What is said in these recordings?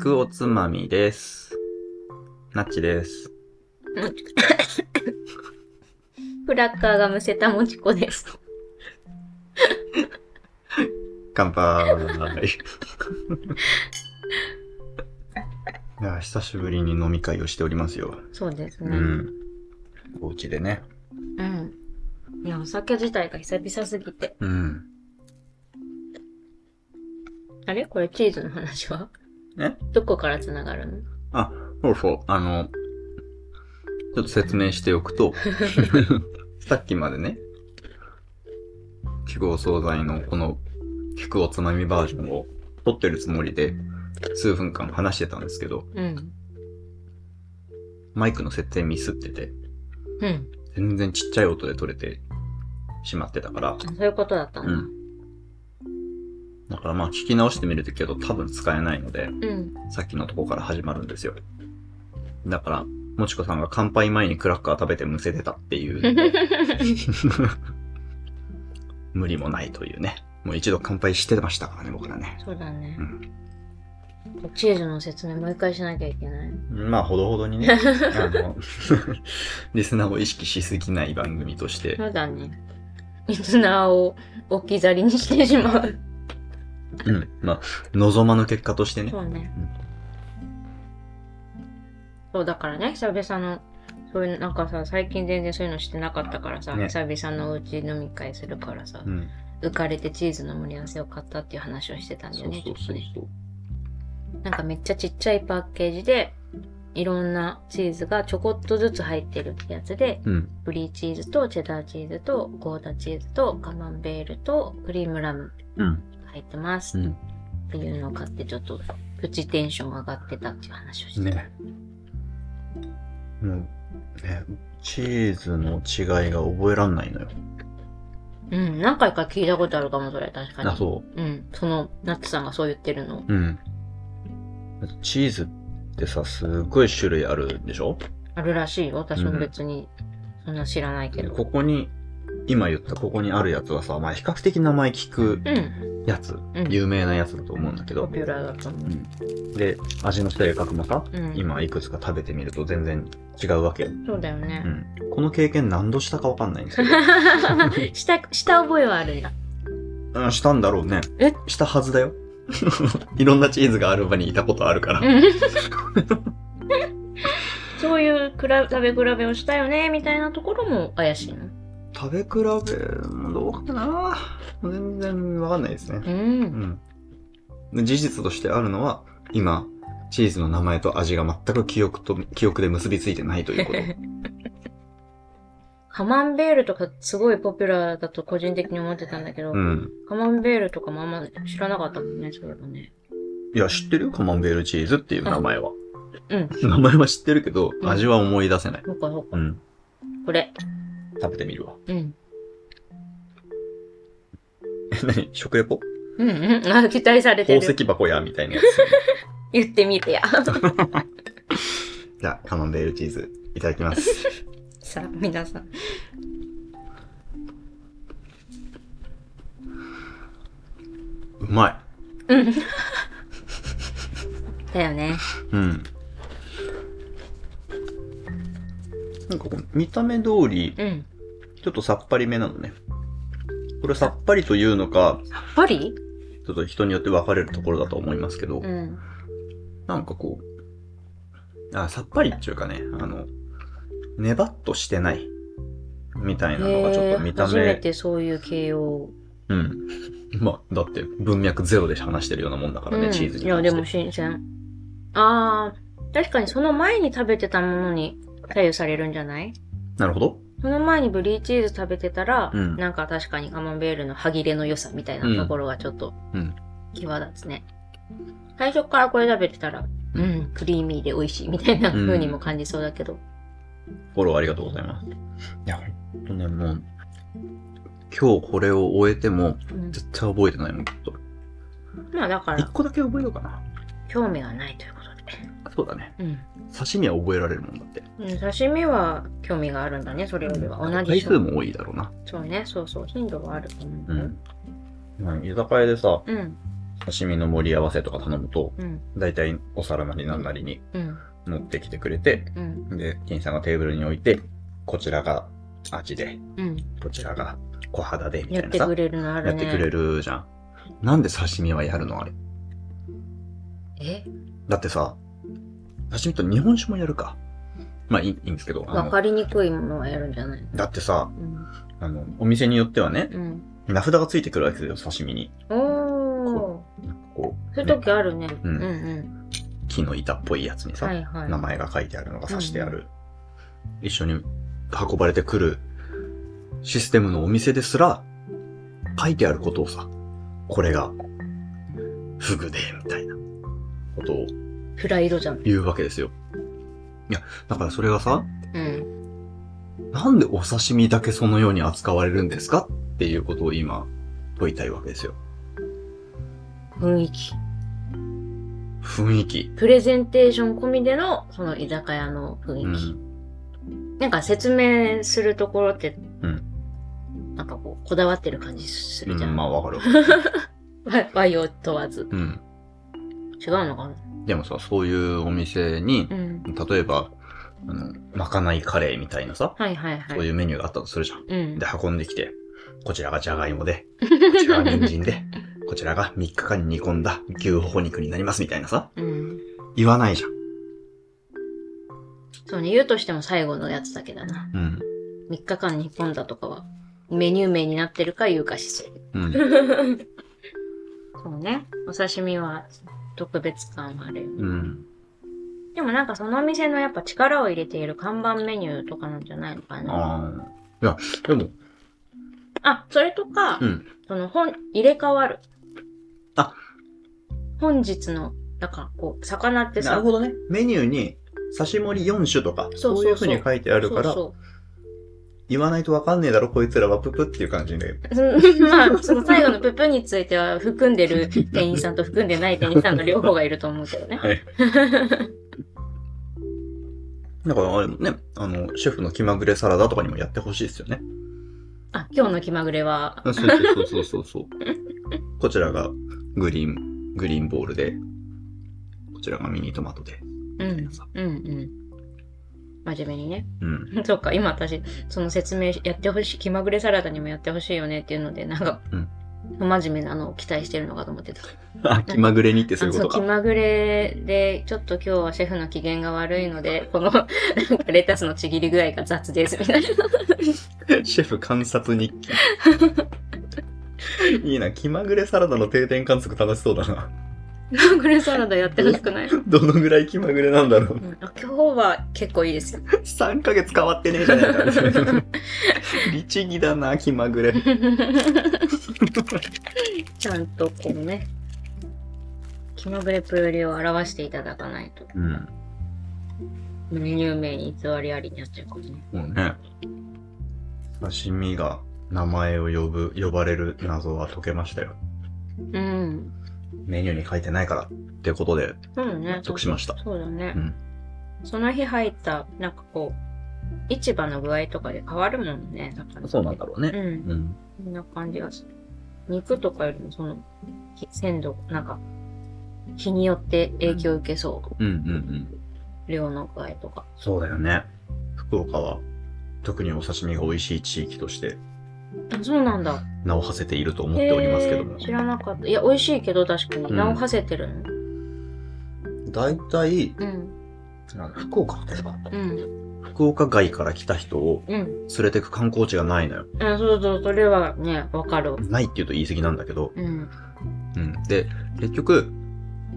くおつまみです。なっちです。クラッカーがむせたもちこです。乾杯。いや、久しぶりに飲み会をしておりますよ。そうですね。うん。お家でね。うん。いや、お酒自体が久々すぎて。うん。あれ？これチーズの話は？え？どこから繋がるの？あ、そうそう。あの、ちょっと説明しておくと、さっきまでね、菊お惣菜のこの菊おつまみバージョンを撮ってるつもりで、数分間話してたんですけど、うん。マイクの設定ミスってて、うん。全然ちっちゃい音で撮れてしまってたから、そういうことだったの？うん。だからまあ聞き直してみるけど多分使えないので、うん。さっきのとこから始まるんですよ。だから、もちこさんが乾杯前にクラッカー食べてむせてたっていう 無理もないというね。もう一度乾杯してましたからね、僕らね。そうだねう。ん。チーズの説明もう一回しなきゃいけない。まあ、ほどほどにね、あの、リスナーを意識しすぎない番組として、そうだね。リスナーを置き去りにしてしまう。うん。まあ、望まぬ結果としてねそ。うね。そう、だからね、久々の、そういう、なんかさ、最近全然そういうのしてなかったからさ、ね久々のおうち飲み会するからさ、うん。浮かれてチーズの盛り合わせを買ったっていう話をしてたんだそうよね、そうそうちょっとねそう。なんかめっちゃちっちゃいパッケージで、いろんなチーズがちょこっとずつ入ってるってやつで、うん。ブリーチーズとチェダーチーズとゴーダチーズとカマンベールとクリームラムうん。入ってますうん。っていうのを買ってちょっとプチテンション上がってたっていう話をしてた。ね。もう、ね、チーズの違いが覚えらんないのよ。うん、何回か聞いたことあるかも、それ、確かに。。あ、そううん、その、ナッツさんがそう言ってるの。う。うん。チーズってさ、すっごい種類あるでしょ？あるらしいよ。私も別に、そんな知らないけど。ここに、今言ったここにあるやつはさ、まあ比較的名前聞くうん、やつ、うん。有名なやつだと思うんだけど、ポピュラーだと思う。うんで、味の性格もさ、うん。今いくつか食べてみると全然違うわけよ。そうだよねう。ん。この経験何度したかわかんないんですけど、した、した覚えはあるんだ。うん、したんだろうね。え？したはずだよ。いろんなチーズがある場にいたことあるから。うん そういうくら食べ比べをしたよね、みたいなところも怪しいの？食べ比べ、どうかな全然わかんないですね。う。うんん。で事実としてあるのは、今、チーズの名前と味が全く記憶と、記憶で結びついてないということ。カマンベールとかすごいポピュラーだと個人的に思ってたんだけど、うん。カマンベールとかもあんま知らなかったもんね、そういえばね。いや、知ってる？よカマンベールチーズっていう名前は。うん。名前は知ってるけど、うん味は思い出せない。そっかそっか。うん。これ。食べてみるわ。うん。え、何？食レポ？うんうん。あ、期待されてる。宝石箱やみたいなやつ。言ってみてや。じゃあ、カマンベールチーズ、いただきます。さあ、皆さん。うまうん。だよね。い。うん。なんかこう、見た目通り、うん。ちょっとさっぱりめなのね。これさっぱりというのか、さっぱり？ちょっと人によって分かれるところだと思いますけど、うん。なんかこう、あ、さっぱりっていうかね、あの、ねばっとしてない、みたいなのがちょっと見た初め目、てそういう形容を。うん。まあ、だって文脈ゼロで話してるようなもんだからね、うんチーズにいや、でも。新鮮。あー、確かにその前に食べてたものに左右されるんじゃない？なるほど。その前にブリーチーズ食べてたら、うんなんか確かにカマンベールの歯切れの良さみたいなところがちょっとうん。際立つね。最初からこれ食べてたら、うん、クリーミーで美味しいみたいな風にも感じそうだけど。フォローありがとうございます。いや、ほんとね、もう、今日これを終えても、うん絶対覚えてないもん、きっと。まあだから、一個だけ覚えようかな。興味がないということそうだね。で。うん。刺身は覚えられるもんだって。うん、刺身は興味があるんだね、それよりは。同じ回数も多いだろうな。そうね、そうそう、頻度はあると思ううん。居酒屋でさ、うん。刺身の盛り合わせとか頼むと、うん。だいたいお皿なりなんなりにうん。持ってきてくれて、うん。で、店員さんがテーブルに置いて、こちらが味で、うん。こちらが小肌で、みたいなさやってく。れるのあるね。やってくれるじゃん。なんで刺身はやるのあれ？え？だってさ、刺身と日本酒もやるか。まあいいいいんですけど。わかりにくいものはやるんじゃないの？だってさ、うん。あの、お店によってはね、うん。名札がついてくるわけですよ、刺身に。おー。なんかこう、そういう時あるね。ううんんうん。木の板っぽいやつにさ、はいはい。名前が書いてあるのが刺してある。一緒に運ばれてくるシステムのお店ですら、書いてあることをさ、これが、フグで、みたいなことをフライドじゃん。言うわけですよ。いや、だからそれがさ、うん。なんでお刺身だけそのように扱われるんですか？っていうことを今、問いたいわけですよ。雰囲気。雰囲気。プレゼンテーション込みでの、その居酒屋の雰囲う気。ん。なんか説明するところって、うんなんかこう、こだわってる感じするじゃ。うんん、まあわかる。和 和洋問わず。うん。違うのかな？でもさ、そういうお店にう、ん。例えば、あの、まかないカレーみたいなさ、はいはいはい。そういうメニューがあったとするじゃん。うん。で、運んできて、こちらがじゃがいもで、こちらが人参で、こちらが3日間に煮込んだ牛ほほ肉になりますみたいなさ、うん。言わないじゃん。そうね、言うとしても最後のやつだけだな。うん。3日間煮込んだとかは、メニュー名になってるか言うかしする。うん。そうね。お刺身は特別感はあるよね。うん。でもなんかそのお店のやっぱ力を入れている看板メニューとかなんじゃないのかな。ああ。いや、でも、あ、それとか、うん。その本、入れ替わる。あ本日の、なんかこう、魚ってさ、なるほどね。メニューに、刺し盛り4種とか、そうそうそうそういう風に書いてあるから、そ言わないとわかんねえだろ、こいつらはププっていう感じで。まあ、その最後のププについては、含んでる 店員さんと含んでない店員さんの両方がいると思うけどね。はい。だからあれもね、あの、シェフの気まぐれサラダとかにもやってほしいですよね。あ、今日の気まぐれは、そうそうそうそうそう。こちらがグリーン、グリーンボールで、こちらがミニトマトで。うん、うん、うん。真面目にね。うん。そうか、今私、その説明やってほしい、気まぐれサラダにもやってほしいよねっていうので、なんか、うん真面目なのを期待してるのかと思ってた。あ、気まぐれにってそういうことか。気まぐれで、ちょっと今日はシェフの機嫌が悪いので、この、なんかレタスのちぎり具合が雑です、みたいな。シェフ観察日記。いいな、気まぐれサラダの定点観測楽しそうだな。気まぐれサラダやってほしくない、う どのぐらい気まぐれなんだろう。今日は結構いいですよ。3ヶ月変わってねえじゃないか。律儀だな、気まぐれ。ちゃんとこうね、気まぐれプロリを表していただかないと、うん。メニュー名に偽りありになっちゃうからね。もうね、刺身が名前を呼ぶ、呼ばれる謎は解けましたよ。うん。メニューに書いてないからってことで納。得しました。そうだね。うん。その日入った、なんかこう、市場の具合とかで変わるもんね。だからそうなんだろうね。うん。うん。そんな感じがする。肉とかよりもその、ひ鮮度、なんか、日によって影響を受けそう。うんうんうん。量の具合とか。そうだよね。福岡は特にお刺身が美味しい地域としてあ、そうなんだ。名を馳せていると思っておりますけども。知らなかった。いや、美味しいけど確かに。うん名を馳せてるの。大体、うん。あの福岡ってさ、うん。福岡外から来た人をうん。連れてく観光地がないのよ。あ、そうそう、それはね、わかる。ないって言うと言い過ぎなんだけど。うん。うん。で、結局、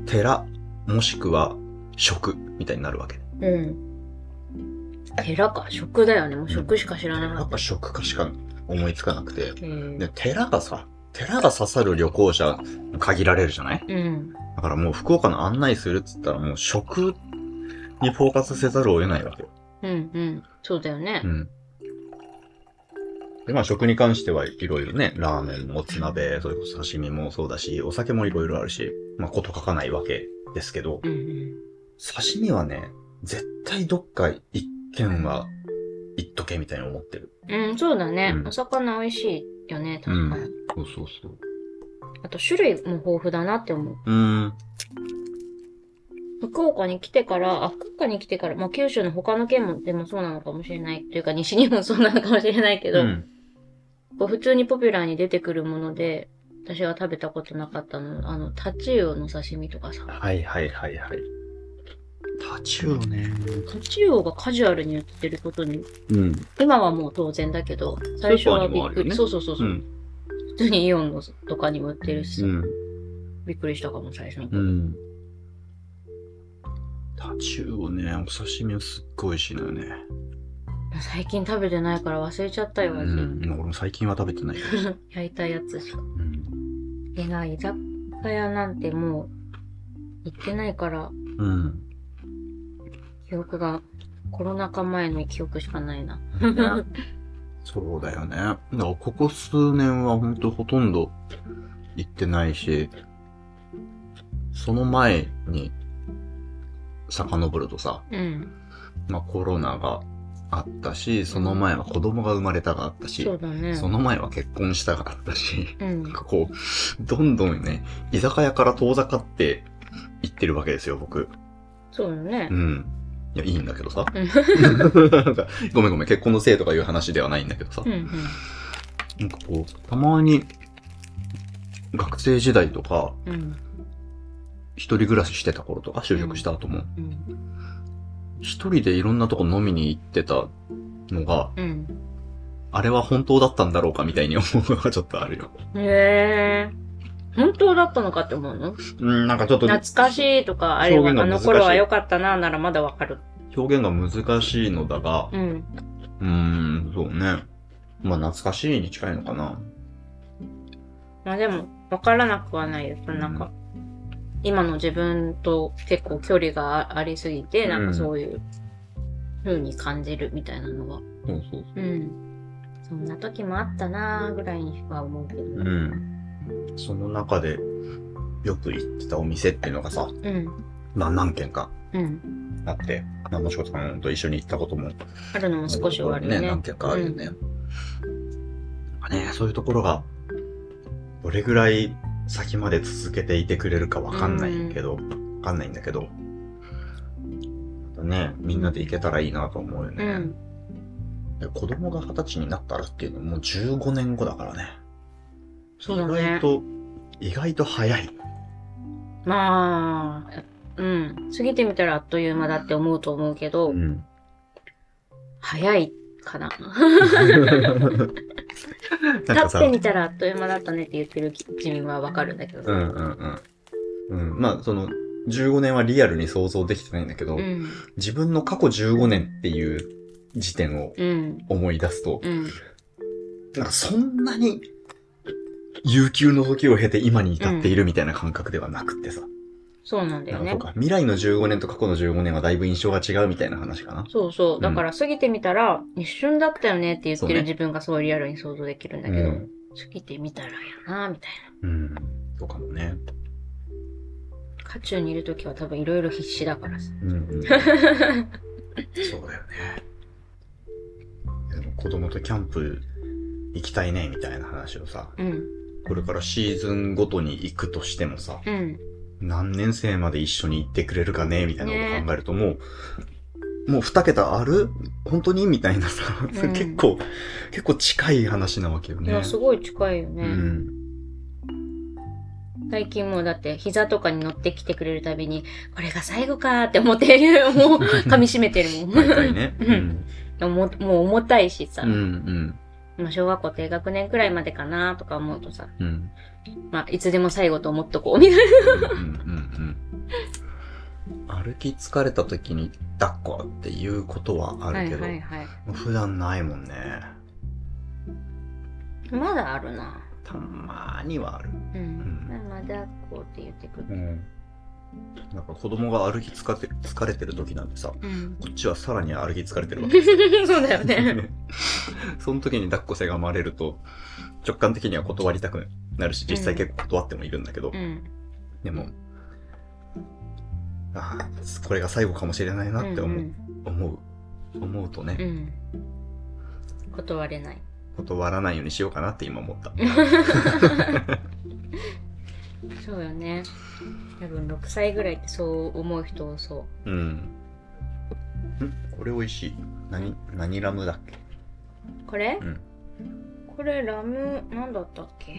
寺、もしくは、食、みたいになるわけ。うん。寺か？食だよね。もう食しか知らなかっっぱ。食かしか思いつかなくて。うんで、寺がさ、寺が刺さる旅行者限られるじゃない？うん。だからもう福岡の案内するっつったらもう食にフォーカスせざるを得ないわけよ。うん。うん。そうだよねう。ん。で、まあ食に関してはいろいろね、ラーメン、もつ鍋、それこそ刺身もそうだし、お酒もいろいろあるし、まあこと書かないわけですけど、うんうん。刺身はね、絶対どっか一軒は行っとけみたいに思ってる。うん、そうだね。うんお魚美味しいよね、確かに。そうそうそう。あと種類も豊富だなって思う。うーん。福岡に来てから、あ、福岡に来てから、まあ九州の他の県もでもそうなのかもしれない。というか西日本そうなのかもしれないけど、うん。こう普通にポピュラーに出てくるもので、私が食べたことなかったの、あの、タチウオの刺身とかさ。はいはいはいはい。タチウオね。タチウオがカジュアルに売ってることに、うん。今はもう当然だけど、最初はびっくり。そうそうそうそう、うん。普通にイオンのとかにも売ってるしさ、うん。びっくりしたかも、最初のう頃。ん。タチウオね、お刺身はすっごい美味しいのよね。最近食べてないから忘れちゃったよ、う味。ん。俺も最近は食べてないけど。焼いたやつしか。うん。でな、居酒屋なんてもう、行ってないから、うん。記憶が、コロナ禍前の記憶しかないな。そうだよね。だからここ数年はほんとほとんど行ってないし、その前に遡るとさ、うん。まあコロナがあったし、その前は子供が生まれたがあったしそ、ね。その前は結婚したがあったし、うんなん。かこう、どんどんね、居酒屋から遠ざかって行ってるわけですよ、僕。そうだねう。ん。いや、いいんだけどさ。うんなんかごめんごめん、結婚のせいとかいう話ではないんだけどさ。うんうん。なんかこう、たまに、学生時代とか、うん。一人暮らししてた頃とか、就職した後も、うん。一人でいろんなとこ飲みに行ってたのが、うん。あれは本当だったんだろうかみたいに思うのがちょっとあるよ。へえ。本当だったのかって思うの？うん、なんかちょっと懐かしいとか、あれはあの表現が難しい頃は良かったな、ならまだわかる。表現が難しいのだが、うん。うーん、そうね。まあ懐かしいに近いのかな。まあでも、わからなくはないです。なんか、今の自分と結構距離がありすぎて、なんかそういう風に感じるみたいなのは。そうそうそうん。そんな時もあったなーぐらいには思うけど。う。うん。その中で、よく行ってたお店っていうのがさ、うん。まあ何軒かうん。あって、まあもしこさんと一緒に行ったこともあるのも少しはあるよね。何軒かあるよね。まあね、そういうところが、どれぐらい先まで続けていてくれるかわかんないけど、わかんないんだけど、またね、みんなで行けたらいいなと思うよね。うん。で子供が二十歳になったらっていうのももう15年後だからね。そうだ意外ね。と、意外と早い。まあ、うん。過ぎてみたらあっという間だって思うと思うけど、うん。早いかな。立ってみたらあっという間だったねって言ってる君はわかるんだけどさ。うんうんうん。うん。まあ、その、15年はリアルに想像できてないんだけど、うん。自分の過去15年っていう時点をうん。思い出すと、うん。なんかそんなに悠久の時を経て今に至っているみたいな感覚ではなくってさ。そうなんだよね未来の15年と過去の15年はだいぶ印象が違うみたいな話かな。そうそう。だから過ぎてみたら、一瞬だったよねって言ってそうねる自分がすごいリアルに想像できるんだけど、うん。過ぎてみたらやな、みたいうん。そうかもね。な。渦中にいるときは多分いろいろ必死だからさ。うん、うん。そうだよね。でも子供とキャンプ行きたいねみたいな話をさ、うん。これからシーズンごとに行くとしてもさ、うん。何年生まで一緒に行ってくれるかねみたいなことを考えるともう、もう二桁ある？本当に？みたいなさ、うん結構、結構近い話なわけよね。いや、すごい近いよね。うん。最近もうだって膝とかに乗ってきてくれるたびに、これが最後かーって思ってる。もう噛み締めてるもん。ね。ううんん。もうもう重たいしさ。うん、うん。まあ小学校低学年くらいまでかなとか思うとさ、うん。まあいつでも最後と思っとこうみたいな。うん、うん、うん。歩き疲れた時に抱っこっていうことはあるけど、はいはいはい。普段ないもんね。まだあるな。たまーにはある。うん。まだこうって言ってくる。うん。なんか子供が歩き疲れて疲れてる時なんてさ、うん。こっちはさらに歩き疲れてるわけですよ。そうだよね。その時に抱っこせがまれると、直感的には断りたくなるし、実際結構断ってもいるんだけど、うん。でも、ああ、これが最後かもしれないなって思う、うん思う、思うとね、うん。うん。断れない。断らないようにしようかなって今思った。そうよね。多分6歳ぐらいってそう思う人多そうん。んこれ美味しい。何、何ラムだっけ？う。これ、うん。これラム、なんだったっけ？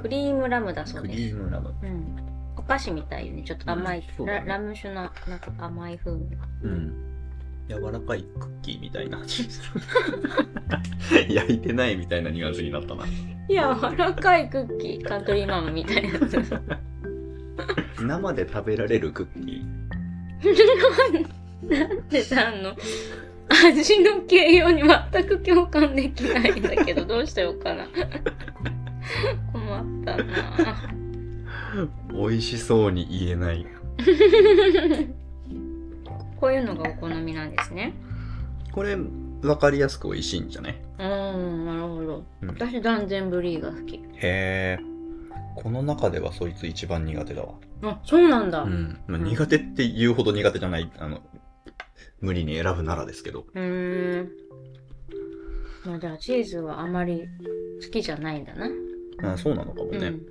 クリームラムだそうクです。リームラム。うん。お菓子みたいよね。ちょっと甘い。うんねララム酒のなんか甘い風味。うん。柔らかいクッキーみたいな味。焼いてないみたいなニュアンスになったな。柔らかいクッキー。カントリーマムみたいなやつ。生で食べられるクッキでさ、あの、味の形容に全く共感できないんだけど、どうしようかな。困ったなー。美味しそうに言えない。こういうのがお好みなんですね。これ、わかりやすく美味しいんじゃねうーん、なるほど。うん私、断然ブリーが好き。へえ。この中ではそいつ一番苦手だわ。あ、そうなんだ。う。うんまあ、苦手って言うほど苦手じゃない、あの、無理に選ぶならですけど。ーん。まあ、じゃあ、チーズはあまり好きじゃないんだな。あそうなのかもね。うん。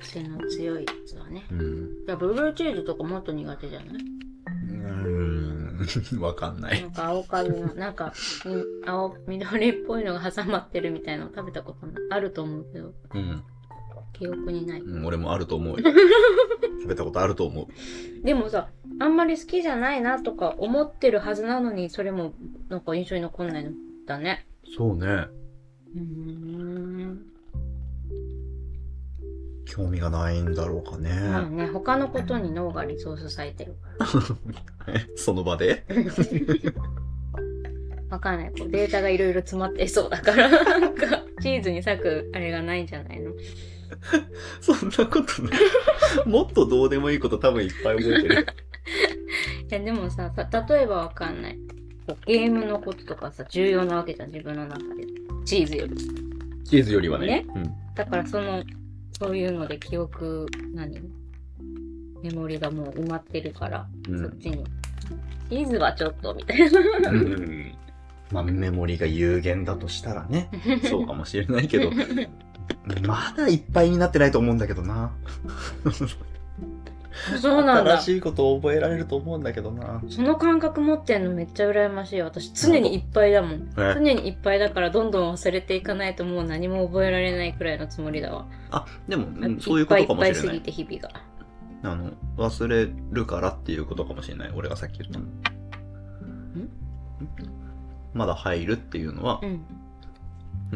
癖の強いやつはね。うん。じゃあ、ブルーチーズとかもっと苦手じゃない？うーん。わかんない。なんか青カビの、なんか、み青、緑っぽいのが挟まってるみたいなの食べたことあると思うけど、うん。記憶にない。うん俺もあると思うよ。食べたことあると思う。でもさ、あんまり好きじゃないなとか思ってるはずなのに、それもなんか印象に残んないの？だね。そうね。うーん。興味がないんだろうかね。まあね、他のことに脳がリソース割いてるから。え その場で？わかんない。こうデータがいろいろ詰まってそうだから、なんか、チーズに咲くあれがないんじゃないの？そんなことない。もっとどうでもいいこと多分いっぱい覚えてる。いや、でもさ、さ例えばわかんない。ゲームのこととかさ、重要なわけじゃん、自分の中で。チーズより。チーズよりはね。ねうん。だからその、そういうので記憶、何？メモリがもう埋まってるから、うんそっちに。チーズはちょっと、みたいな。うん。まあ、メモリが有限だとしたらね。そうかもしれないけど。まだいっぱいになってないと思うんだけどな。そうなんだ新。しいことを覚えられると思うんだけどな。その感覚持ってんのめっちゃ羨ましい。私常にいっぱいだもん。常えにいっぱいだからどんどん忘れていかないともう何も覚えられないくらいのつもりだわ。あ、でも、うんいそういうことかもしれないっぱいいっぱいすぎ。て日々が。あの、忘れるからっていうことかもしれない。俺がさっき言ったの。まだ入るっていうのはう、ん。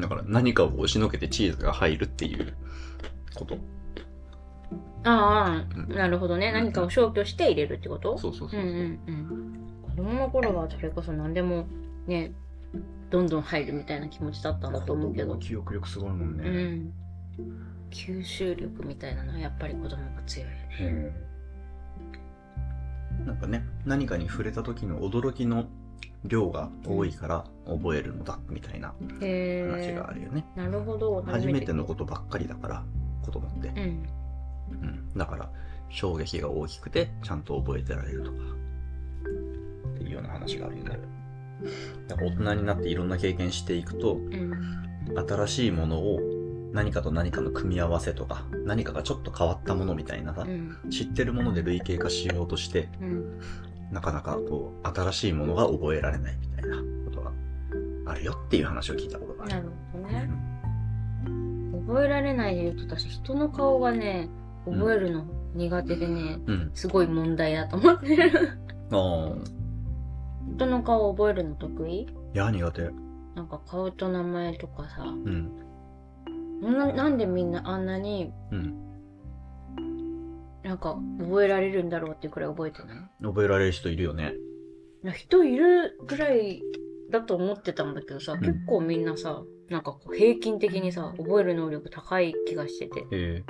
だから何かを押しのけてチーズが入るっていうこと。ああ、うんなるほどね。何かを消去して入れるってこと？そうそうそうう。んうんうん。子供の頃はそれこそ何でもね、どんどん入るみたいな気持ちだったんだと思うけど。記憶力すごいもんうね。ん。吸収力みたいなのはやっぱり子供が強いよね。なんかね、何かに触れた時の驚きの量が多いから覚えるのだみたいなへ話えがあるよね。なるほど。初めてのことばっかりだから、子供って。うん。うん。だから、衝撃が大きくて、ちゃんと覚えてられるとか。っていうような話があるよね。だから大人になっていろんな経験していくと、うん。新しいものを何かと何かの組み合わせとか、何かがちょっと変わったものみたいなさう、ん。知ってるもので類型化しようとして、うん。なかなかこう、新しいものが覚えられないみたいなことがあるよっていう話を聞いたことがある。なるほどね。覚えられないで言うと私、人の顔がね、覚えるの苦手でね、うん。すごい問題だと思ってる。ああ、人の顔覚えるの得意？いや、苦手。なんか顔と名前とかさ、うん。ななんでみんなあんなにうん。なんか覚えられるんだろうっていうくらい覚えてない？覚えられる人いるよね。人いるぐらいだと思ってたんだけどさ、ん結構みんなさ、なんかこう平均的にさ、覚える能力高い気がしてて。へえ。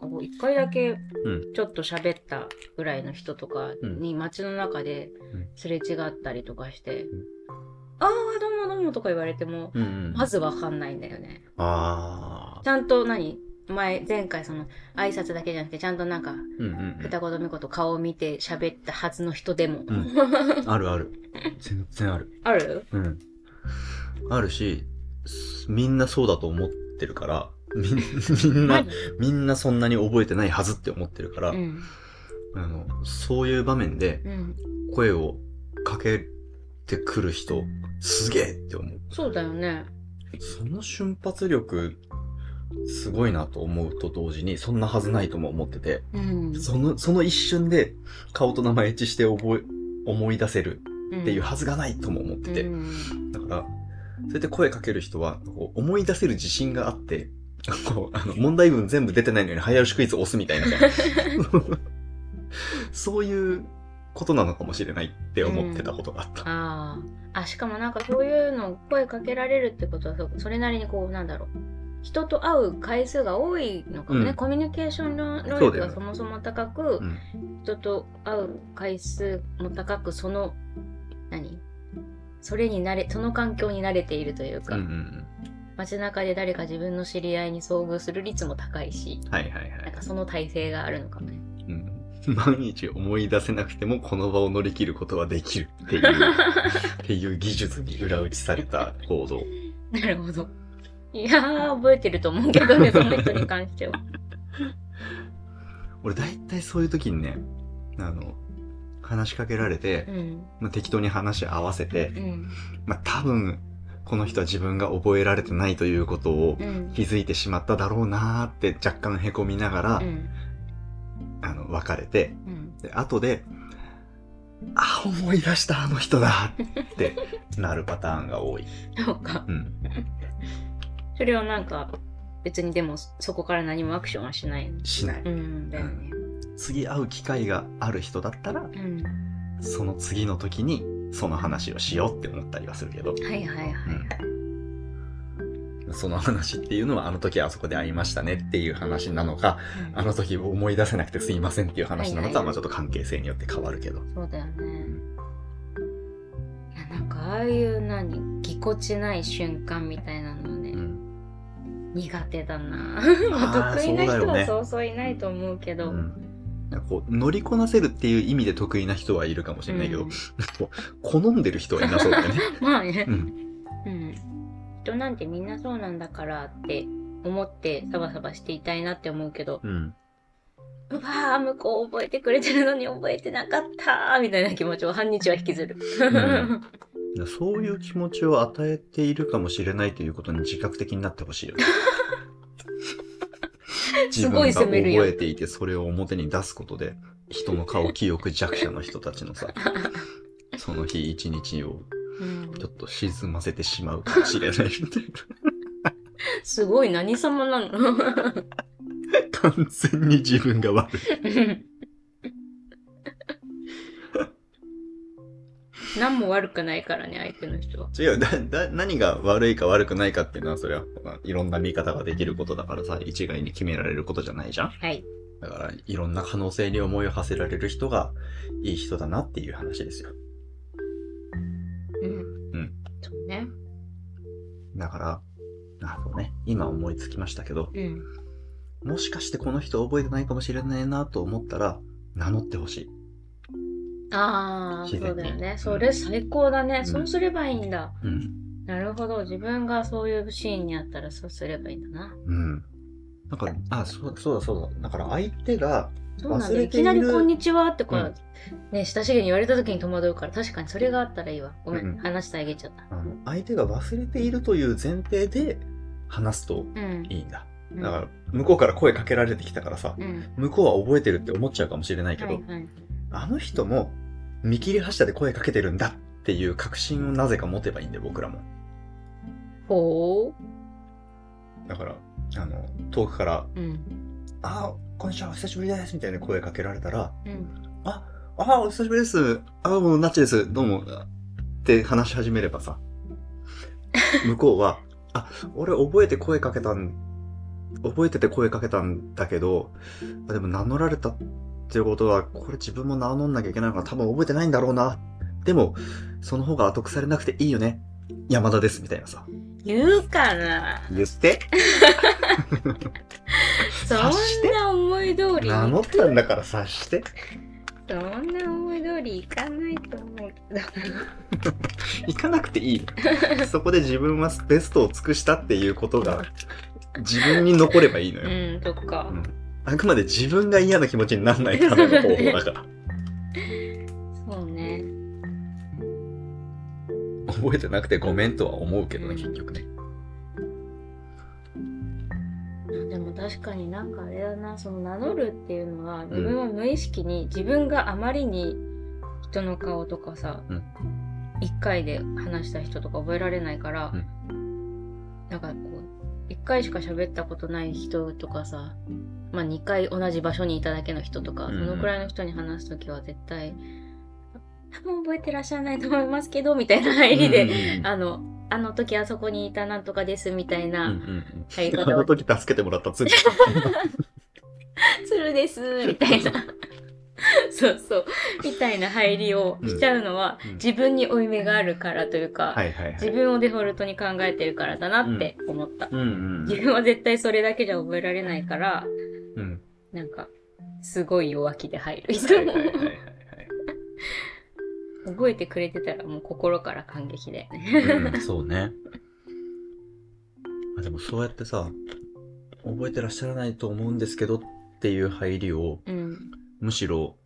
なんかこう一回だけうんちょっと喋ったぐらいの人とかに街の中でうんすれ違ったりとかして、んああ、どうもどうもとか言われても、うんうん。まずわかんないんだよね。ああ。ちゃんと何？前、前回その挨拶だけじゃなくて、ちゃんとなんか。二言三言顔を見て喋ったはずの人でも。うんあるある。全然ある。ある？うん。あるし、みんなそうだと思ってるから、みんな、みんなそんなに覚えてないはずって思ってるから、うん。あの、そういう場面でうん。声をかけてくる人、すげえって思う。そうだよね。その瞬発力、すごいなと思うと同時に、そんなはずないとも思ってて、うん。その、その一瞬で顔と名前一致して覚え、思い出せるっっていうはずがないとも思ってて、うん。だから、そうやって声かける人は、思い出せる自信があって、こう、あの、問題文全部出てないのに早押しクイズ押すみたいなさ そういうことなのかもしれないって思ってたことがあった。ああ。あ、しかもなんかそういうの声かけられるってことは、そそれなりにこう、なんだろう。人と会う回数が多いのかもね。うんコミュニケーションの能力がそもそも高く、うん。人と会う回数も高く、その、何？それに慣れ、その環境に慣れているといううんか、うんうん。街中で誰か自分の知り合いに遭遇する率も高いし、はいはいはい。なんかその体制があるのかもね。うん 毎日思い出せなくてもこの場を乗り切ることはできるっていう、っていう技術に裏打ちされた行動。なるほど。いやー、覚えてると思うけどね、その人に関しては。俺大体そういう時にね、あの、話しかけられてう、ん。まあ、適当に話合わせて、うん。まあ、多分、この人は自分が覚えられてないということをうん。気づいてしまっただろうなーって若干凹みながら、うん。あの、別れて、うん。で、後で、あ、思い出したあの人だってなるパターンが多い。そうか。うん。それはなんか、別にでもそこから何もアクションはしない。しない。うん、だよね。次会う機会がある人だったら、うん。その次の時にその話をしようって思ったりはするけど、はいはいはいはい。その話っていうのはあの時あそこで会いましたねっていう話なのか、うんあの時思い出せなくてすいませんっていう話なのか、はいはいまあちょっと関係性によって変わるけど。そうだよね。いや、なんかああいう何、ぎこちない瞬間みたいなのね、うん。苦手だな。あー 得意な人はそうそういないと思うけど。うんこう乗りこなせるっていう意味で得意な人はいるかもしれないけど、うん好んでる人はいなそうだよね。まあねう。ん。うん。人なんてみんなそうなんだからって思ってサバサバしていたいなって思うけど、うん。うわー、向こう覚えてくれてるのに覚えてなかったーみたいな気持ちを半日は引きずる。んそういう気持ちを与えているかもしれないということに自覚的になってほしいよね。自分が覚えていてそれを表に出すことで、人の顔記憶弱者の人たちのさ、その日一日をうんちょっと沈ませてしまうかもしれないみたいな。すごい何様なの？完全に自分が悪い。何も悪くないからね、相手の人は。違う、だ、だ、何が悪いか悪くないかっていうのは、それは、まあいろんな見方ができることだからさ、一概に決められることじゃないじゃんはい。だから、いろんな可能性に思いを馳せられる人が、いい人だなっていう話ですよ。うん。うん。そうね。だから、なるほどね。今思いつきましたけど、うん。もしかしてこの人覚えてないかもしれないなと思ったら、名乗ってほしい。ああ、そうだよね。それ最高だね。んそうすればいいんだ。うん。なるほど。自分がそういうシーンにあったらそうすればいいんだな。うん。なんか、あ、そうだ、そうだ、そうだ。だから相手が、そうなんだ。いきなりこんにちはってこう、うんね、親しげに言われた時に戸惑うから、確かにそれがあったらいいわ。ごめん、うん話してあげちゃった。あの、相手が忘れているという前提で話すとうん。いいんだ。うんだから、向こうから声かけられてきたからさ、うん。向こうは覚えてるって思っちゃうかもしれないけど、はいはい。あの人も見切り発車で声かけてるんだっていう確信をなぜか持てばいいんだよ、僕らも。ほだから、あの、遠くから、う。うん。あー、こんにちは、お久しぶりです、みたいな声かけられたら、うん。あ、あー、お久しぶりです。あー、もうナッチです。どうも。って話し始めればさ、向こうは、あ、俺覚えて声かけたん、覚えてて声かけたんだけど、あでも名乗られたっていうことは、これ自分も名乗んなきゃいけないから多分覚えてないんだろうな。でも、その方が後腐れなくていいよね。山田です、みたいなさ。言うかな言って、そんな思い通りに。名乗ったんだから察して。そんな思い通りいかないと思う。行かなくていいの。そこで自分はベストを尽くしたっていうことが自分に残ればいいのよ。うん、そっかう。んあくまで自分が嫌な気持ちにならないための方法だから。そうね。覚えてなくてごめんとは思うけどね、結局ね。でも確かになんかあれだな、その名乗るっていうのは、自分は無意識に、自分があまりに人の顔とかさうん、一、回で話した人とか覚えられないから、なんかこう、一回しか喋ったことない人とかさ、まあ二回同じ場所にいただけの人とか、うんそのくらいの人に話すときは絶対、多分覚えてらっしゃらないと思いますけど、みたいな入りで、うんうんあの、あの時あそこにいたなんとかですみたいうんな、うん入りうんあ方をの時助けてもらった次。鶴ですみたいな。そうそう。みたいな入りをしちゃうのは、うん自分に負い目があるからというか、はいはいはい。自分をデフォルトに考えてるからだなって思った。うんうん自分は絶対それだけじゃ覚えられないから、うん。なんか、すごい弱気で入る。はいはいはいはいはい。覚えてくれてたらもう心から感激だよね。うん、そうね。あでもそうやってさ、覚えてらっしゃらないと思うんですけどっていう入りを、うん。むしろ、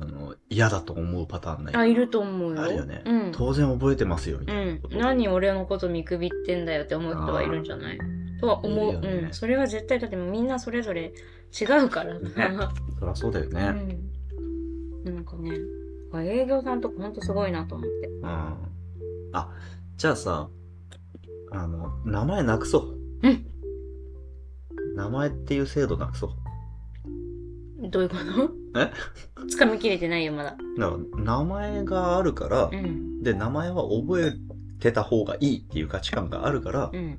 あの、嫌だと思うパターンない。あ、いると思うよ。あるよねうん。当然覚えてますよ、みうたいなこと。。ん何俺のこと見くびってんだよって思う人はいるんじゃない？とは思う。ねうん。それは絶対、だってみんなそれぞれ違うからねな。そりゃそうだようね。ん。なんかね、営業さんとかほんとすごいなと思って。うん。あ、じゃあさ、あの、名前なくそう。うん。名前っていう制度なくそう。どういうこと？え？掴みきれてないよ、まだ。名前があるから、うん。で、名前は覚えてた方がいいっていう価値観があるから、うん。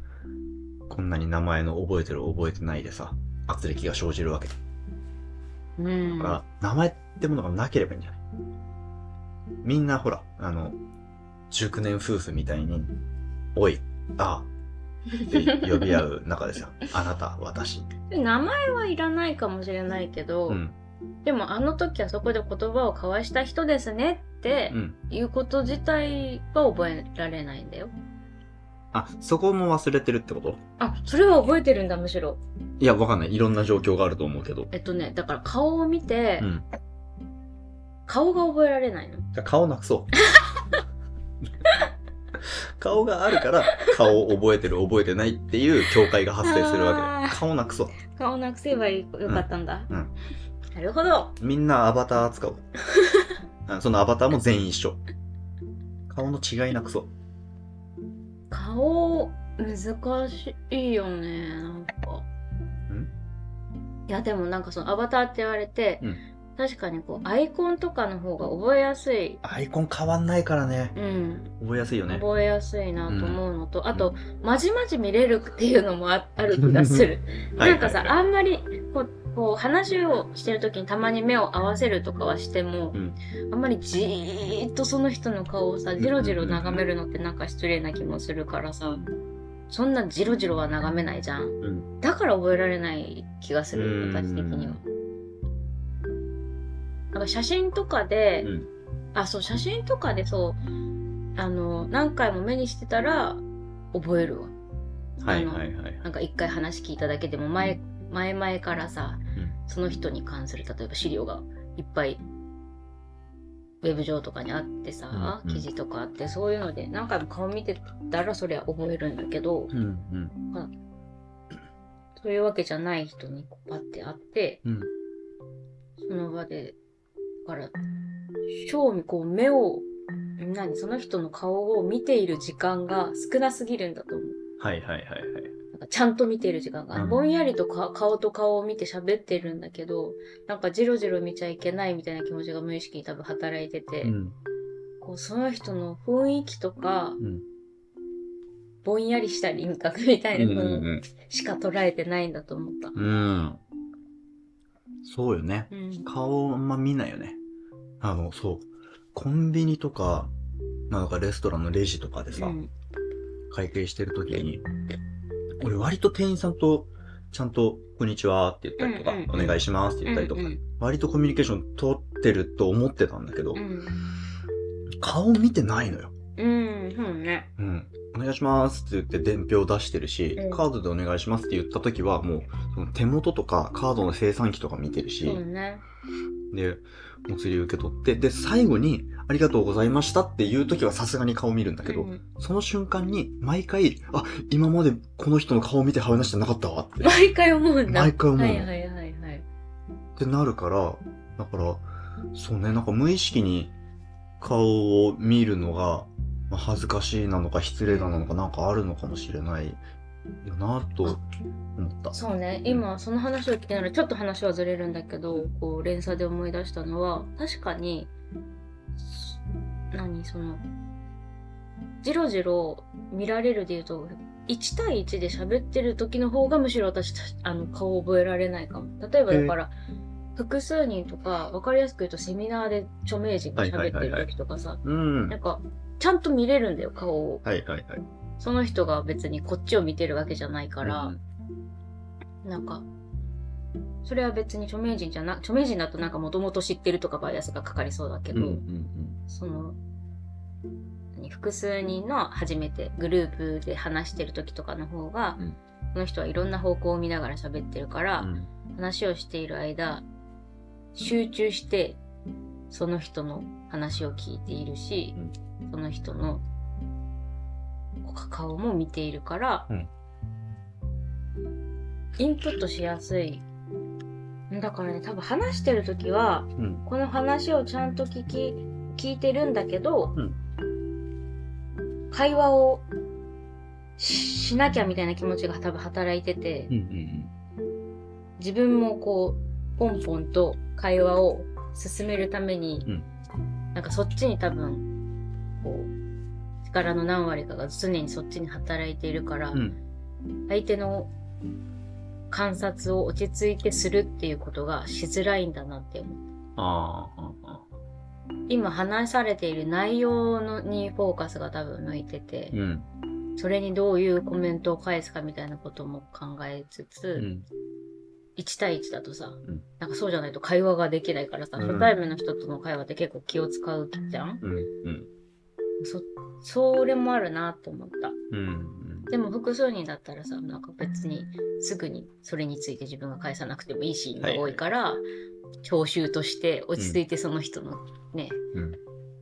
こんなに名前の覚えてる覚えてないでさ、圧力が生じるわけ。うん。だから、名前ってものがなければいいんじゃない？みんなほら、あの、熟年夫婦みたいに、おい、ああ、って呼び合う中ですよ。あなた、私。名前はいらないかもしれないけど、うん。でもあの時はそこで言葉を交わした人ですねってうん。いうこと自体は覚えられないんだよ。あ、そこも忘れてるってこと？あ、それは覚えてるんだ、むしろ。いや、わかんない。いろんな状況があると思うけど。えっとね、だから顔を見て、うん。顔が覚えられないの。じゃあ顔なくそう。顔があるから、顔を覚えてる覚えてないっていう境界が発生するわけ。顔なくそう。顔なくせばよかったんだ。うんうんなるほど。みんなアバター使おう。あそのアバターも全員一緒。顔の違いなくそう。顔、難しいよね、なんか。ん？いや、でもなんかそのアバターって言われて、うん確かにこう、アイコンとかの方が覚えやすい。アイコン変わんないからね。うん。覚えやすいよね。覚えやすいなと思うのと、あと、まじまじ見れるっていうのもあある気がする。なんかさ、はいはいはいあんまりこう、こう話をしてる時にたまに目を合わせるとかはしても、うんあんまりじーっとその人の顔をさ、じろじろ眺めるのってなんか失礼な気もするからさ、そんなじろじろは眺めないじゃん。うん。だから覚えられない気がする、うん私的には。なんか写真とかで、うん。あ、そう、写真とかでそう、あの、何回も目にしてたら、覚えるわ。はいはいはい。なんか一回話聞いただけでも前、前々からさ、うんその人に関する、例えば資料がいっぱい、ウェブ上とかにあってさ、記事とかあって、そういうので何回も顔見てたらそれは覚えるんだけど、うんうん。そういうわけじゃない人にこうパッて会って、うん。その場で、だから、正味こう目を、何、その人の顔を見ている時間が少なすぎるんだと思う。はいはいはいはい。かちゃんと見ている時間が、うんぼんやりとか顔と顔を見て喋ってるんだけど、なんかジロジロ見ちゃいけないみたいな気持ちが無意識に多分働いてて、うん。こうその人の雰囲気とか、うん。ぼんやりした輪郭みたいなのうんうんしか捉えてないんだと思った。うん。うん。そうよね。うん。顔あんま見ないよね。あの、そう。コンビニとか、なんかレストランのレジとかでさ、うん。会計してるときに、俺割と店員さんと、ちゃんと、こんにちはって言ったりとか、お願いしますって言ったりとか、割とコミュニケーション取ってると思ってたんだけど、うん。顔見てないのよ。うん、そうね。うん。お願いしますって言って伝票出してるし、うんカードでお願いしますって言った時はもう、その手元とかカードの生産機とか見てるし。で、お釣り受け取って、で、最後に、ありがとうございましたっていう時はさすがに顔見るんだけど、うんその瞬間に、毎回、あ、今までこの人の顔見て話してなかったわって、っ毎回思うんだ。毎回思うのはいはいはいはい。てなるから、だから、そうね、なんか無意識に顔を見るのが、まあ恥ずかしいなのか失礼なのかなんかあるのかもしれないよなと思った。そうね、今その話を聞きながらちょっと話はずれるんだけど、こう連鎖で思い出したのは、確かに、何その、じろじろ見られるで言うと、1対1で喋ってる時の方がむしろ私、あの、顔覚えられないかも。例えばだから、複数人とか、わかりやすく言うとセミナーで著名人が喋ってる時とかさ、なんか、ちゃんと見れるんだよ、顔を。いはいはい。その人が別にこっちを見てるわけじゃないから、うん。なんか、それは別に著名人じゃな、著名人だとなんかもともと知ってるとかバイアスがかかりそうだけど、うんうんその、何複数人の初めてグループで話してる時とかの方が、うん。この人はいろんな方向を見ながら喋ってるから、うん。話をしている間、集中して、その人の話を聞いているし、その人の顔も見ているから、うんインプットしやすい。だからね、多分話してる時は、うん。この話をちゃんと聞き、聞いてるんだけど、会話をししなきゃみたいな気持ちが多分働いてて、うんうん自分もこう、ポンポンと会話を進めるために、うんなんかそっちに多分、こう、力の何割かが常にそっちに働いているから、うん。うん。相手の観察を落ち着いてするっていうことがしづらいんだなって思う。ああ、ああ。今話されている内容のにフォーカスが多分向いてて、うん。それにどういうコメントを返すかみたいなことも考えつつ、うん。1対1だとさ、んなんかそうじゃないと会話ができないからさ、うん初対面の人との会話って結構気を使うじゃんうん。うん。そ、それもあるなって思った。うん。でも複数人だったらさ、なんか別にすぐにそれについて自分が返さなくてもいいシーンが多いから、聴衆として落ち着いてその人のね、うん。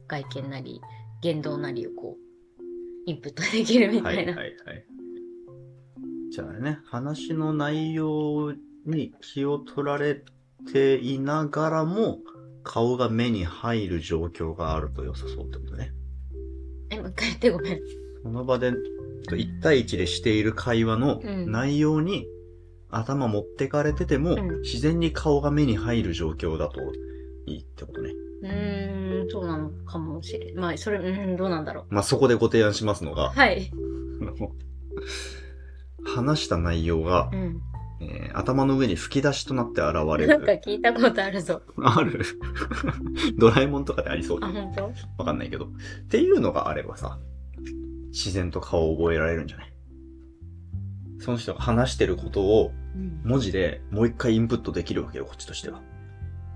外見なり言動なりをこう、インプットできるみはいたいな。はいはい。じゃあね、話の内容に気を取られていながらも、顔が目に入る状況があると良さそうってことね。う一回言ってごめん。その場で、1対1でしている会話のうん内容に頭持ってかれてても、うん自然に顔が目に入る状況だといいってことね。うーん、そうなのかもしれん。まあ、それ、うん、どうなんだろまあ、そこでご提案しますのう。が、はい。あの話した内容がう、ん。えー頭の上に吹き出しとなって現れなんかる。聞いたことあるぞ。ある？ドラえもんとかでありそうあ、だ。本当？わかんないけど。っていうのがあればさ、自然と顔を覚えられるんじゃない？その人が話してることをうん。文字でもう一回インプットできるわけよ、こっちとしては。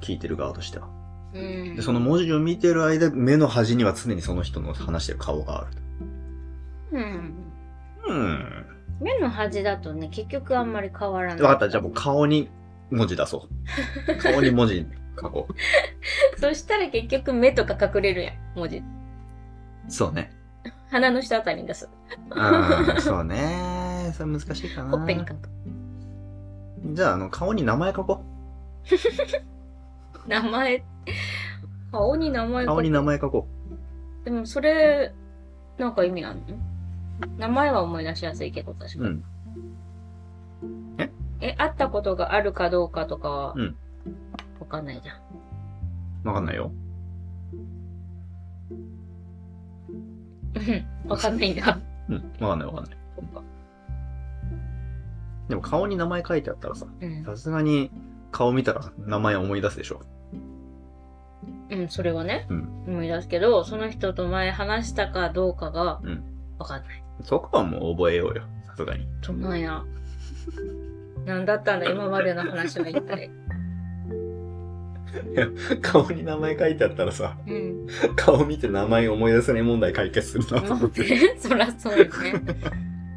聞いてる側としては。うんで、その文字を見てる間、目の端には常にその人の話してる顔があると。うん。うん。目の端だとね、結局あんまり変わらない。わかった。じゃあもう顔に文字出そう。顔に文字書こ そしたら結局目とか隠れるやん、文字。う。そうね。鼻の下あたりに出す。うん、そうね。それ難しいかな。ほっぺに書く。じゃあ、あの、顔に名前書こ 名前、顔に名前う。書く顔に名前書こでもそれ、なんか意味あるの？名前は思い出しやすいけど、確う。かに。うん。え、会ったことがあるかどうかとかは、うんわかんないじゃん。わかんないよ。うんわかんないんだ。うん。わかんないわかんない。そっか。でも顔に名前書いてあったらさ、うん。さすがに顔見たら名前思い出すでしょ。うん、それはね、うん。思い出すけど、その人と前話したかどうかがうん、わかんない。そこはもう覚えようよ。さすがに。そんなんや。なんだったんだ、今までの話は一体。顔に名前書いてあったらさ、うん。顔見て名前思い出せない問題解決するなと思って。そらそうよね。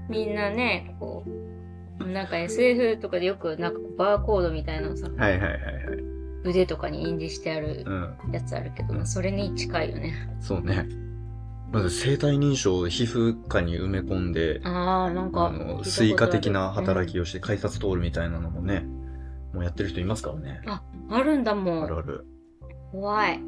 みんなね、こう、なんか SF とかでよくなんかバーコードみたいなのさ、はいはいはいはい。腕とかに印字してあるうん。やつあるけど、まあそれに近いよね。そうね。まず生体認証を皮膚下に埋め込んで、ああ、なんかあの、 Suica 的な働きを、をして改札通るみたいなのもね、もうやってる人いますからね。うんあるんだもん。あるある。怖い。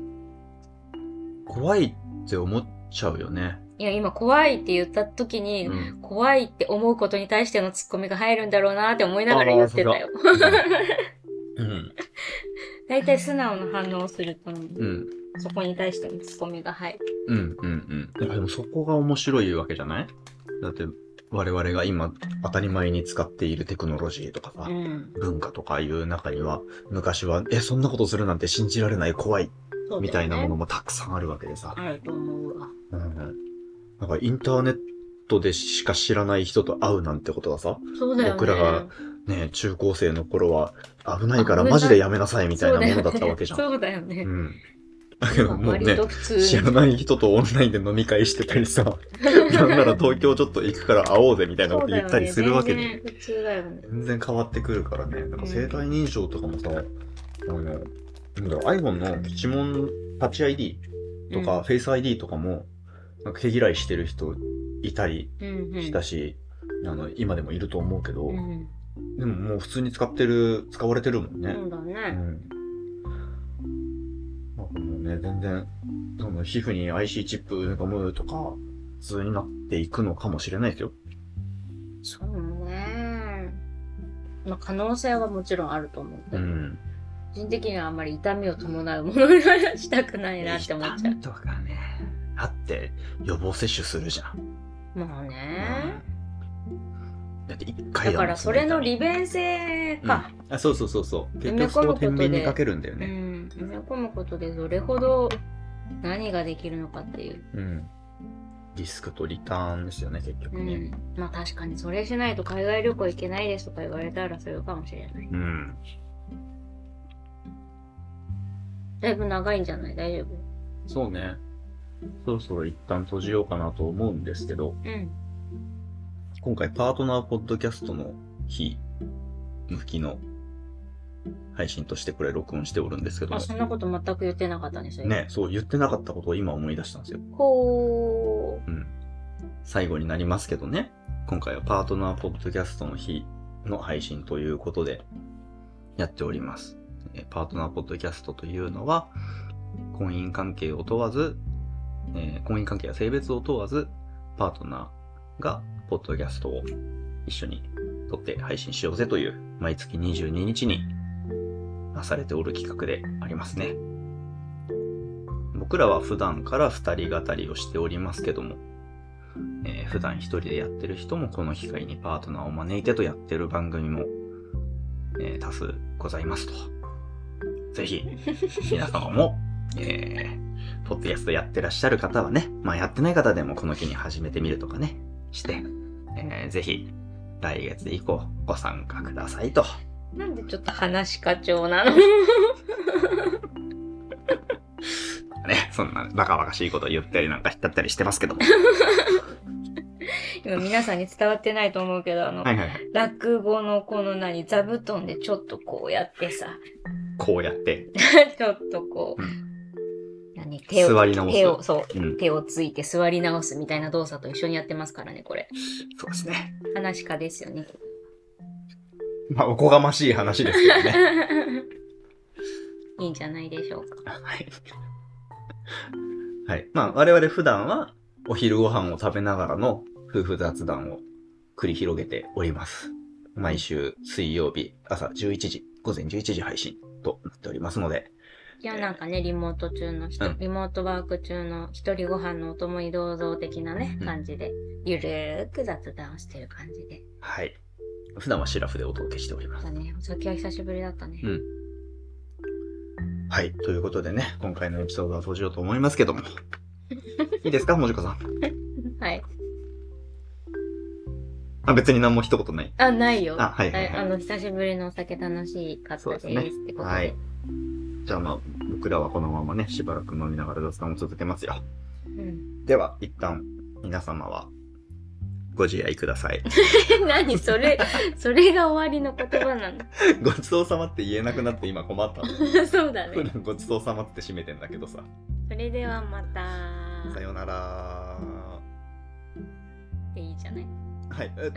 怖いって思っちゃうよね。いや、今怖いって言った時に、うん。怖いって思うことに対してのツッコミが入るんだろうなって思いながら言ってたよ。うん。大体素直な反応をすると、うん。そこに対してのツッコミが入る。うん。うん。うん。いやでもそこが面白いわけじゃない？だって、我々が今当たり前に使っているテクノロジーとかさ、うん。文化とかいう中には、昔は、え、そんなことするなんて信じられない怖い、みたいなものもたくさんあるわけでさ。あると思うわ。うん。なんかインターネットでしか知らない人と会うなんてことがさ、そうだよね。僕らがね、中高生の頃は危ないからマジでやめなさいみたいなものだったわけじゃん。そうだよね。うん。だけどもうね。知らない人とオンラインで飲み会してたりさ、なんなら東京ちょっと行くから会おうぜみたいなこと言ったりするわけで、全然普通だよね。全然変わってくるからね。なんか生体認証とかもさ、iPhone の指紋タッチ ID とか、うんフェイス ID とかも、なんか毛嫌いしてる人いたりうんうん。したし、あの、今でもいると思うけど、うん。でももう普通に使ってる、使われてるもんね。うそうだね。ん。なんね、全然、その皮膚に IC チップ埋め込むとか、普通になっていくのかもしれないですよ。そうね。まあ可能性はもちろんあると思うけど、うん。個人的にはあんまり痛みを伴うものにはしたくないなって思っちゃう。痛みとかね。だって、予防接種するじゃん。まあね。だって一回だからそれのリ利便性か。あ、そうそうそうそう。結局そこを天秤にかけるんだよね。うん。埋め込むことでどれほど何ができるのかっていう。うん。リスクとリターンですよね、結う局ね。ん。まあ確かにそれしないと海外旅行行けないですとか言われたらそうかもしれない。うん。だいぶ長いんじゃない？大丈夫？そうね。そろそろ一旦閉じようかなと思うんですけど、うん。今回パートナーポッドキャストの日向きの配信としてこれ録音しておるんですけどあ、もそんなこと全く言ってなかったんですよ。ね、そう言ってなかったことを今思い出したんですよ。ほうん。最後になりますけどね、今回はパートナーポッドキャストの日の配信ということでやっております。えーパートナーポッドキャストというのは、婚姻関係を問わず、えー婚姻関係や性別を問わず、パートナーがポッドキャストを一緒に撮って配信しようぜという、毎月22日になされておる企画でありますね。僕らは普段から二人語りをしておりますけども、えー普段一人でやってる人もこの機会にパートナーを招いてとやってる番組も、えー多数ございますと。ぜひ、皆様も、えー、ポッドキャストやってらっしゃる方はね、まあやってない方でもこの機に始めてみるとかね、して、えーぜひ、来月以降ご参加くださいと。う。なんでちょっと話課長なの？ね、そんなバカバカしいこと言ったりなんかしちゃったりしてますけど も。今皆さんに伝わってないと思うけど、あの、はいはいはい。落語のこの何、座布団でちょっとこうやってさ、こうやって。ちょっとこう、う何、手を、座り直す手を、そう、うん。手をついて座り直すみたいな動作と一緒にやってますからね、これ。そうですね。話家ですよね。まあ、おこがましい話ですけどね。いいんじゃないでしょうか。はい。はい。まあ、我々普段はお昼ご飯を食べながらの夫婦雑談を繰り広げております。毎週水曜日朝11時、午前11時配信となっておりますので、いや、なんかね、リモート中の人、うんリモートワーク中の一人ご飯のお供に銅像的なね、うん感じで、ゆるーく雑談をしてる感じで。はい。普段はシラフでお届けしております。だね、お酒は久しぶりだったね。うんはい。ということでね、今回のエピソードは閉じようと思いますけども。いいですかもじこさん？はい。あ、別に何も一言ない？あ、ないよ。あはいはいはいあの、久しぶりのお酒楽しかったですねってことで。はい。じゃあまあ、僕らはこのままね、しばらく飲みながら雑談を続けますよ。うん。では、一旦、皆様は、ご自愛ください。何それ、それが終わりの言葉なの？ごちそうさまって言えなくなって今困ったの。そうだね。普段ごちそうさまって締めてんだけどさ。それではまた。さようなら。でいいじゃない？はい。え